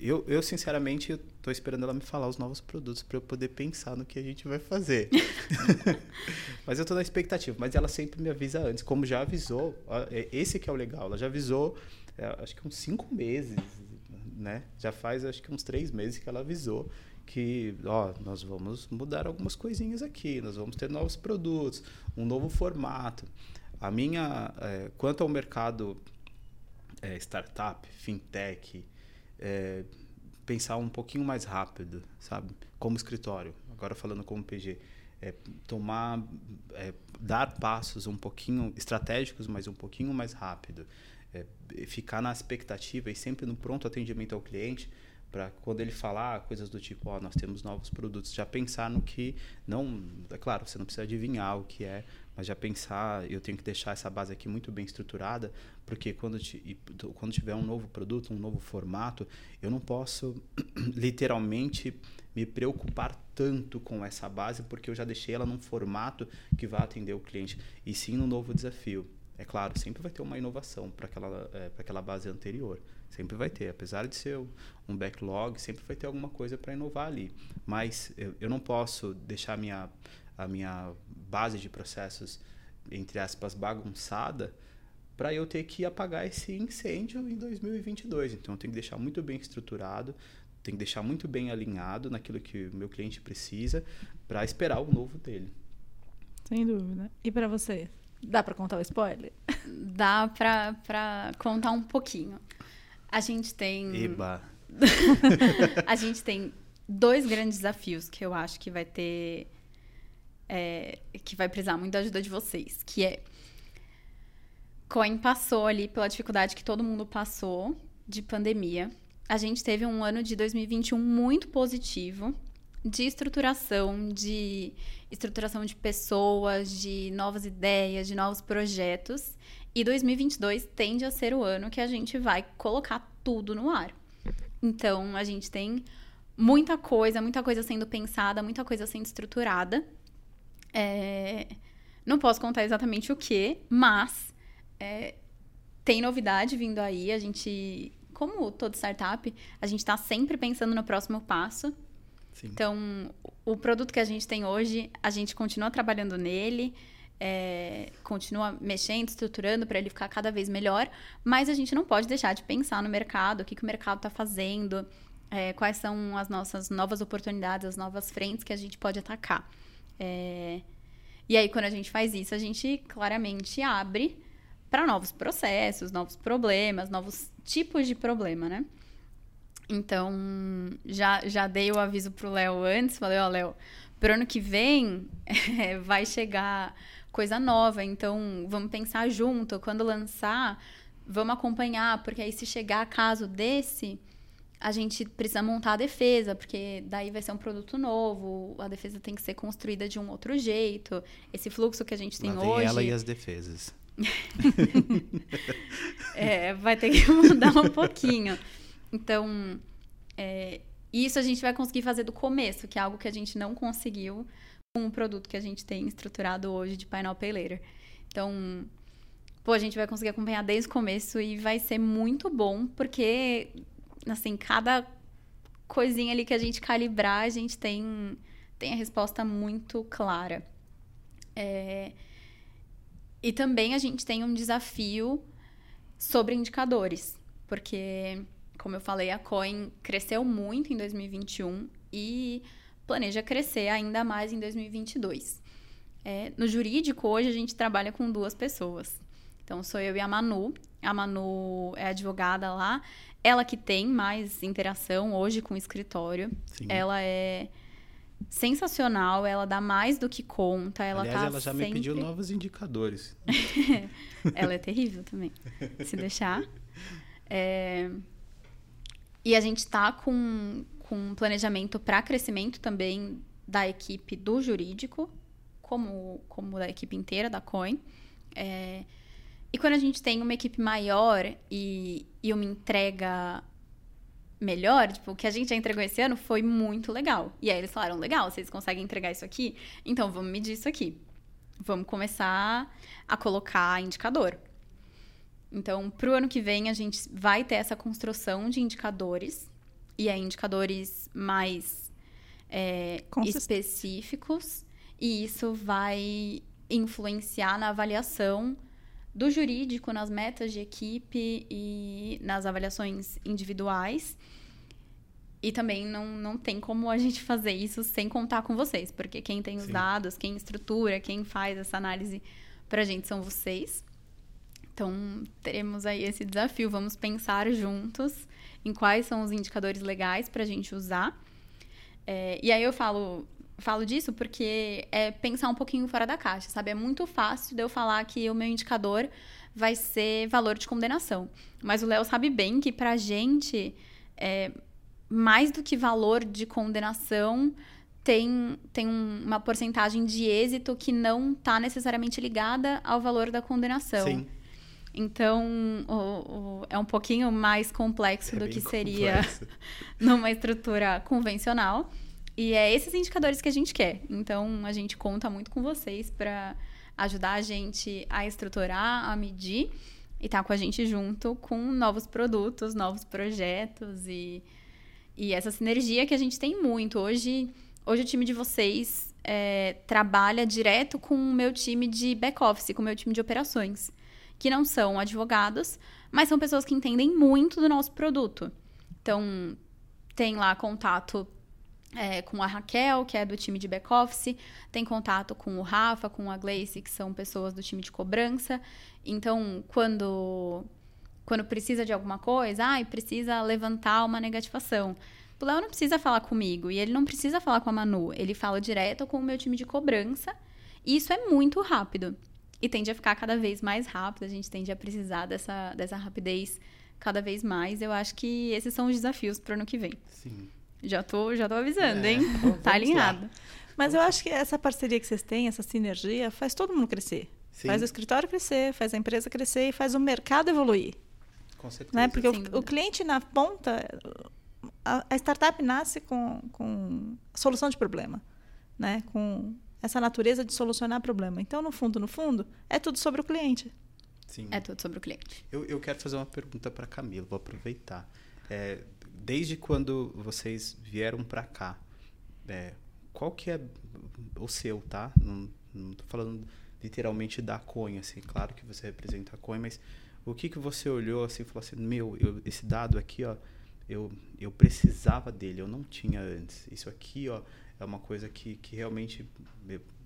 eu, eu sinceramente estou esperando ela me falar os novos produtos para eu poder pensar no que a gente vai fazer. [laughs] mas eu estou na expectativa. Mas ela sempre me avisa antes, como já avisou. É, esse que é o legal. Ela já avisou acho que uns cinco meses, né? Já faz acho que uns três meses que ela avisou que ó, nós vamos mudar algumas coisinhas aqui, nós vamos ter novos produtos, um novo formato. A minha, é, quanto ao mercado é, startup, fintech, é, pensar um pouquinho mais rápido, sabe? Como escritório. Agora falando como PG. É, tomar, é, dar passos um pouquinho estratégicos, mas um pouquinho mais rápido. É, ficar na expectativa e sempre no pronto atendimento ao cliente para quando ele falar coisas do tipo, ó, oh, nós temos novos produtos, já pensar no que não, é claro, você não precisa adivinhar o que é, mas já pensar, eu tenho que deixar essa base aqui muito bem estruturada, porque quando, quando tiver um novo produto, um novo formato, eu não posso [clears throat] literalmente me preocupar tanto com essa base, porque eu já deixei ela num formato que vai atender o cliente, e sim no novo desafio. É claro, sempre vai ter uma inovação para aquela, é, aquela base anterior. Sempre vai ter. Apesar de ser um backlog, sempre vai ter alguma coisa para inovar ali. Mas eu, eu não posso deixar a minha, a minha base de processos, entre aspas, bagunçada para eu ter que apagar esse incêndio em 2022. Então, eu tenho que deixar muito bem estruturado, tenho que deixar muito bem alinhado naquilo que o meu cliente precisa para esperar o novo dele. Sem dúvida. E para você? Dá para contar o spoiler? Dá para contar um pouquinho. A gente tem. Eba! [laughs] a gente tem dois grandes desafios que eu acho que vai ter. É, que vai precisar muito da ajuda de vocês. Que é. Coin passou ali pela dificuldade que todo mundo passou de pandemia. A gente teve um ano de 2021 muito positivo de estruturação, de estruturação de pessoas, de novas ideias, de novos projetos. E 2022 tende a ser o ano que a gente vai colocar tudo no ar. Então, a gente tem muita coisa, muita coisa sendo pensada, muita coisa sendo estruturada. É... Não posso contar exatamente o que, mas é... tem novidade vindo aí. A gente, como todo startup, a gente está sempre pensando no próximo passo. Sim. Então, o produto que a gente tem hoje, a gente continua trabalhando nele, é, continua mexendo, estruturando para ele ficar cada vez melhor, mas a gente não pode deixar de pensar no mercado, o que, que o mercado está fazendo, é, quais são as nossas novas oportunidades, as novas frentes que a gente pode atacar. É, e aí, quando a gente faz isso, a gente claramente abre para novos processos, novos problemas, novos tipos de problema, né? Então, já, já dei o aviso pro Léo antes, falei, ó, oh, Léo, pro ano que vem [laughs] é, vai chegar coisa nova, então vamos pensar junto, quando lançar, vamos acompanhar, porque aí se chegar caso desse, a gente precisa montar a defesa, porque daí vai ser um produto novo, a defesa tem que ser construída de um outro jeito. Esse fluxo que a gente tem Lá hoje. ela e as defesas. [laughs] é, vai ter que [laughs] mudar um pouquinho. Então, é, isso a gente vai conseguir fazer do começo, que é algo que a gente não conseguiu com o produto que a gente tem estruturado hoje de Painel Later. Então, pô, a gente vai conseguir acompanhar desde o começo e vai ser muito bom, porque, assim, cada coisinha ali que a gente calibrar, a gente tem, tem a resposta muito clara. É... E também a gente tem um desafio sobre indicadores, porque como eu falei, a Coin cresceu muito em 2021 e planeja crescer ainda mais em 2022. É, no jurídico, hoje a gente trabalha com duas pessoas. Então, sou eu e a Manu. A Manu é advogada lá. Ela que tem mais interação hoje com o escritório. Sim. Ela é sensacional, ela dá mais do que conta. Ela Aliás, tá ela já sempre... me pediu novos indicadores. [laughs] ela é terrível também, se deixar. É... E a gente está com, com um planejamento para crescimento também da equipe do jurídico, como, como da equipe inteira da Coin. É, e quando a gente tem uma equipe maior e, e uma entrega melhor, tipo, o que a gente já entregou esse ano foi muito legal. E aí eles falaram, legal, vocês conseguem entregar isso aqui? Então vamos medir isso aqui. Vamos começar a colocar indicador. Então, para o ano que vem, a gente vai ter essa construção de indicadores, e é indicadores mais é, específicos, e isso vai influenciar na avaliação do jurídico, nas metas de equipe e nas avaliações individuais. E também não, não tem como a gente fazer isso sem contar com vocês, porque quem tem os Sim. dados, quem estrutura, quem faz essa análise para a gente são vocês Então, teremos aí esse desafio. Vamos pensar juntos em quais são os indicadores legais para a gente usar. É, e aí eu falo, falo disso porque é pensar um pouquinho fora da caixa, sabe? É muito fácil de eu falar que o meu indicador vai ser valor de condenação. Mas o Léo sabe bem que para a gente, é, mais do que valor de condenação, tem, tem uma porcentagem de êxito que não está necessariamente ligada ao valor da condenação. Sim. Então, o, o, é um pouquinho mais complexo é do que seria [laughs] numa estrutura convencional. E é esses indicadores que a gente quer. Então, a gente conta muito com vocês para ajudar a gente a estruturar, a medir e estar tá com a gente junto com novos produtos, novos projetos e, e essa sinergia que a gente tem muito. Hoje, hoje o time de vocês é, trabalha direto com o meu time de back-office, com o meu time de operações que não são advogados, mas são pessoas que entendem muito do nosso produto. Então, tem lá contato é, com a Raquel, que é do time de back-office, tem contato com o Rafa, com a Gleice, que são pessoas do time de cobrança. Então, quando, quando precisa de alguma coisa, ah, precisa levantar uma negativação. O Léo não precisa falar comigo e ele não precisa falar com a Manu, ele fala direto com o meu time de cobrança. E isso é muito rápido e tende a ficar cada vez mais rápido, a gente tende a precisar dessa, dessa rapidez cada vez mais. Eu acho que esses são os desafios para o ano que vem. Sim. Já tô, já tô avisando, é, hein? tá alinhado. Lá. Mas eu acho que essa parceria que vocês têm, essa sinergia, faz todo mundo crescer. Sim. Faz o escritório crescer, faz a empresa crescer e faz o mercado evoluir. Com certeza. Né? Porque o, o, cliente na ponta, a, a startup nasce com, com solução de problema, né? com essa natureza de solucionar problema. Então, no fundo, no fundo, é tudo sobre o cliente. Sim. É tudo sobre o cliente. Eu, eu quero fazer uma pergunta para Camila, vou aproveitar. É, desde quando vocês vieram para cá, é, qual que é o seu, tá? Não, não tô falando literalmente da Coin, assim, claro que você representa a Coin, mas o que que você olhou assim e falou assim, meu, eu, esse dado aqui, ó, eu, eu precisava dele, eu não tinha antes. Isso aqui, ó, é uma coisa que, que realmente,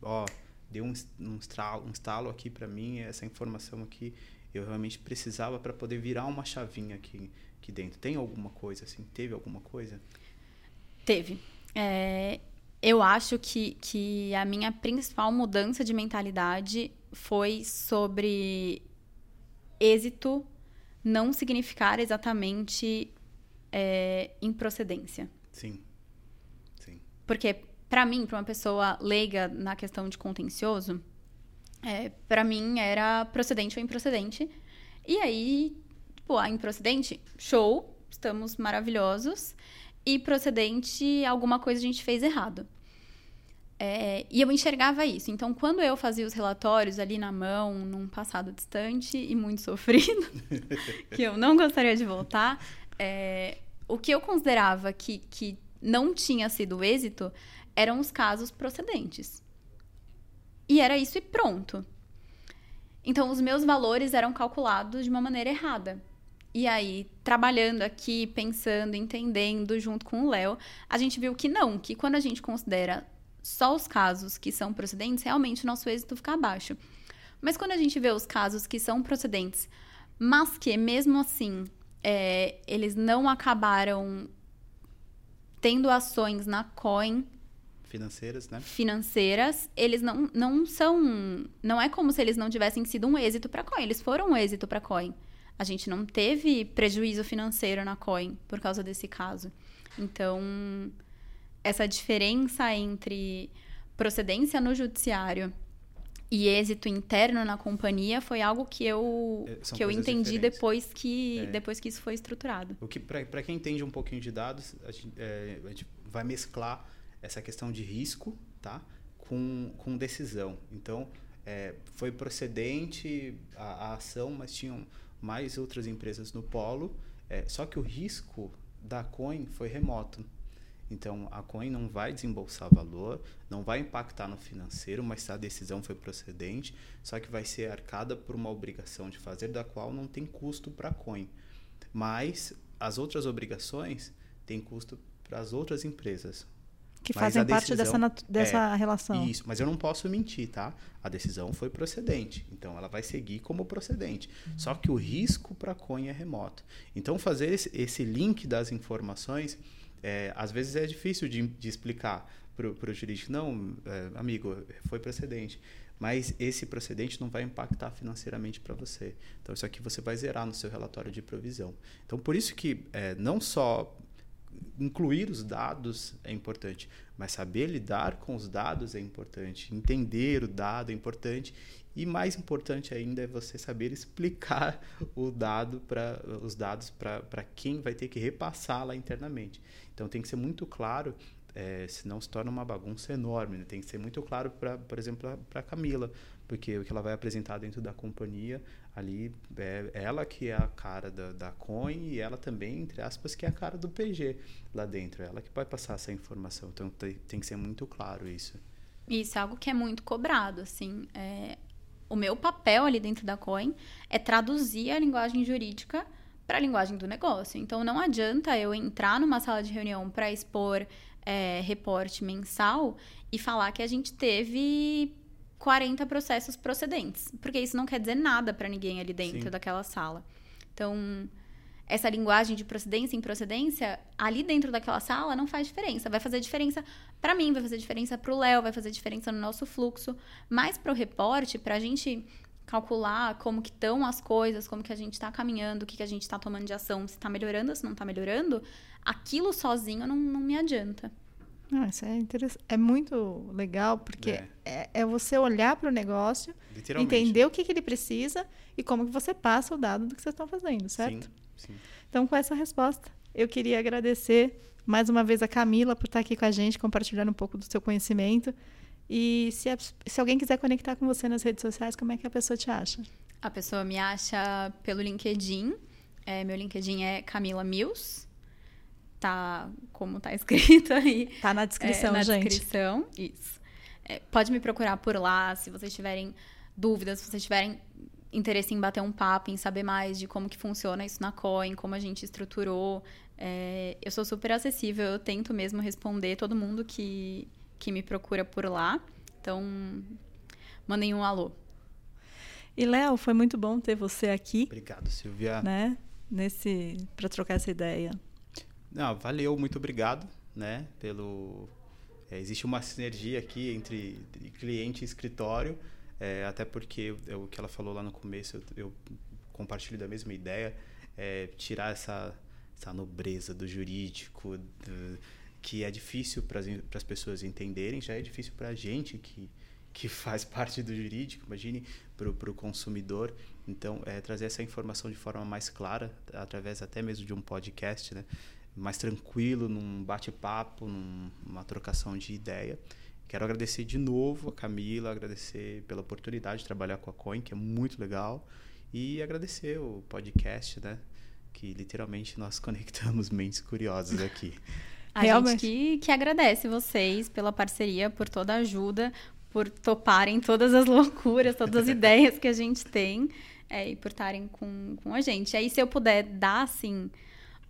ó, deu um, um, estalo, um estalo aqui para mim, essa informação aqui eu realmente precisava para poder virar uma chavinha aqui, aqui dentro. Tem alguma coisa assim? Teve alguma coisa? Teve. É, eu acho que, que a minha principal mudança de mentalidade foi sobre êxito não significar exatamente é, improcedência. Sim. Porque, para mim, para uma pessoa leiga na questão de contencioso, é, para mim era procedente ou improcedente. E aí, tipo, a improcedente, show, estamos maravilhosos. E procedente, alguma coisa a gente fez errado. É, e eu enxergava isso. Então, quando eu fazia os relatórios ali na mão, num passado distante e muito [laughs] sofrido, que eu não gostaria de voltar, é, o que eu considerava que, que não tinha sido êxito eram os casos procedentes. E era isso e pronto. Então, os meus valores eram calculados de uma maneira errada. E aí, trabalhando aqui, pensando, entendendo junto com o Léo, a gente viu que não, que quando a gente considera só os casos que são procedentes, realmente o nosso êxito fica abaixo. Mas quando a gente vê os casos que são procedentes, mas que mesmo assim é, eles não acabaram tendo ações na Coin financeiras, né? Financeiras, eles não, não são, não é como se eles não tivessem sido um êxito para Coin, eles foram um êxito para Coin. A gente não teve prejuízo financeiro na Coin por causa desse caso. Então, essa diferença entre procedência no judiciário e êxito interno na companhia foi algo que eu é, que eu entendi depois que é. depois que isso foi estruturado. O que para quem entende um pouquinho de dados, a gente, é, a gente, vai mesclar essa questão de risco, tá, com, com decisão. Então é, foi procedente a, a, ação, mas tinham mais outras empresas no polo. É, só que o risco da coin foi remoto. Então, a coin não vai desembolsar valor, não vai impactar no financeiro, mas a decisão foi procedente, só que vai ser arcada por uma obrigação de fazer, da qual não tem custo para a coin. Mas as outras obrigações têm custo para as outras empresas. que Mas fazem parte dessa, dessa relação. Isso, mas eu não posso mentir, tá? A decisão foi procedente, então ela vai seguir como procedente. Só que o risco para a coin é remoto. Então fazer esse, esse link das informações, é, às vezes é difícil de, de explicar para o jurídico. Não, é, amigo, foi procedente. Mas esse procedente não vai impactar financeiramente para você. Então isso aqui você vai zerar no seu relatório de provisão. Então por isso que é, não só incluir os dados é importante, mas saber lidar com os dados é importante, entender o dado é importante e mais importante ainda é você saber explicar o dado para os dados para quem vai ter que repassar lá internamente. Então tem que ser muito claro, é, senão se torna uma bagunça enorme. Né? Tem que ser muito claro para, por exemplo, para a Camila, porque o que ela vai apresentar dentro da companhia ali é ela que é a cara da, da coin e ela também entre aspas que é a cara do PG lá dentro ela que vai passar essa informação então tem, tem que ser muito claro isso Isso é algo que é muito cobrado, assim. É, o meu papel ali dentro da Coin é traduzir a linguagem jurídica para a linguagem do negócio. Então, não adianta eu entrar numa sala de reunião para expor é, reporte mensal e falar que a gente teve 40 processos procedentes, porque isso não quer dizer nada para ninguém ali dentro Sim. daquela sala. Então, essa linguagem de procedência em procedência, ali dentro daquela sala não faz diferença. Vai fazer diferença para mim, vai fazer diferença para o Léo, vai fazer diferença no nosso fluxo. Mas para o reporte, para a gente calcular como que estão as coisas, como que a gente está caminhando, o que, que a gente está tomando de ação, se está melhorando, se não está melhorando, aquilo sozinho não, não me adianta. Ah, isso é, interess- é muito legal, porque É. é, é você olhar para o negócio, entender o que, que ele precisa e como que você passa o dado do que vocês estão fazendo, certo? sim, sim. Então, com essa resposta, eu queria agradecer mais uma vez a Camila por estar aqui com a gente, compartilhando um pouco do seu conhecimento. E se, a- se alguém quiser conectar com você nas redes sociais, como é que a pessoa te acha? A pessoa me acha pelo LinkedIn. É, meu LinkedIn é Camila Mills. Tá como tá [laughs] escrito aí. Tá na descrição, É, na gente. descrição, isso. É, pode me procurar por lá se vocês tiverem dúvidas, se vocês tiverem interesse em bater um papo, em saber mais de como que funciona isso na Coin, como a gente estruturou. É, eu sou super acessível, eu tento mesmo responder todo mundo que, que me procura por lá. Então, mandem um alô. E, Léo, foi muito bom ter você aqui, obrigado Silvia né? Nesse, para trocar essa ideia. Não, valeu, muito obrigado, né, pelo... é, existe uma sinergia aqui entre cliente e escritório, é, até porque o que ela falou lá no começo, eu, eu compartilho da mesma ideia, é, tirar essa, essa nobreza do jurídico, do- que é difícil para as pessoas entenderem, já é difícil para a gente que, que faz [laughs] parte do jurídico, imagine para o consumidor. Então, é, trazer essa informação de forma mais clara, através até mesmo de um podcast, né? mais tranquilo, num bate-papo, num- numa trocação de ideia. Quero agradecer de novo a Camila, agradecer pela oportunidade de trabalhar com a Coin, que é muito legal, e agradecer o podcast, né? Que literalmente nós [laughs] conectamos mentes curiosas aqui. [laughs] A Realmente. gente que, que agradece vocês pela parceria, por toda a ajuda, por toparem todas as [laughs] loucuras, todas as ideias que a gente tem é, e por estarem com, com a gente. Aí, se eu puder dar, assim,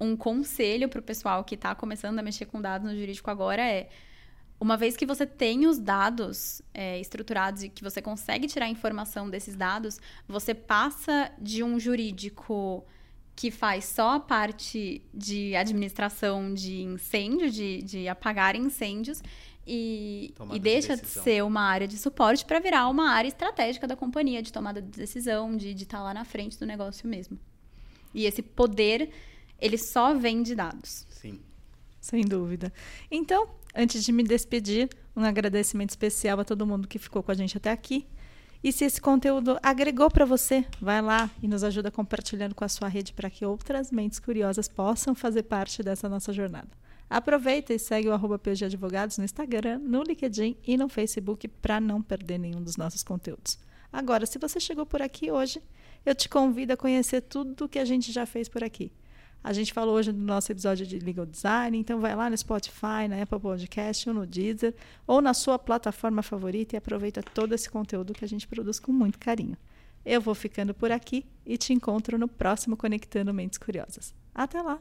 um conselho para o pessoal que está começando a mexer com dados no jurídico agora é uma vez que você tem os dados é, estruturados e que você consegue tirar informação desses dados, você passa de um jurídico que faz só a parte de administração de incêndio, de, de apagar incêndios, e, e de deixa de, decisão. ser uma área de suporte para virar uma área estratégica da companhia, de tomada de decisão, de estar lá na frente do negócio mesmo. E esse poder, ele só vem de dados. Sim. Sem dúvida. Então, antes de me despedir, um agradecimento especial a todo mundo que ficou com a gente até aqui. E se esse conteúdo agregou para você, vai lá e nos ajuda compartilhando com a sua rede para que outras mentes curiosas possam fazer parte dessa nossa jornada. Aproveita e segue o arroba PG Advogados no Instagram, no LinkedIn e no Facebook para não perder nenhum dos nossos conteúdos. Agora, se você chegou por aqui hoje, eu te convido a conhecer tudo que a gente já fez por aqui. A gente falou hoje no nosso episódio de Legal Design, então vai lá no Spotify, na Apple Podcast ou no Deezer, ou na sua plataforma favorita e aproveita todo esse conteúdo que a gente produz com muito carinho. Eu vou ficando por aqui e te encontro no próximo Conectando Mentes Curiosas. Até lá!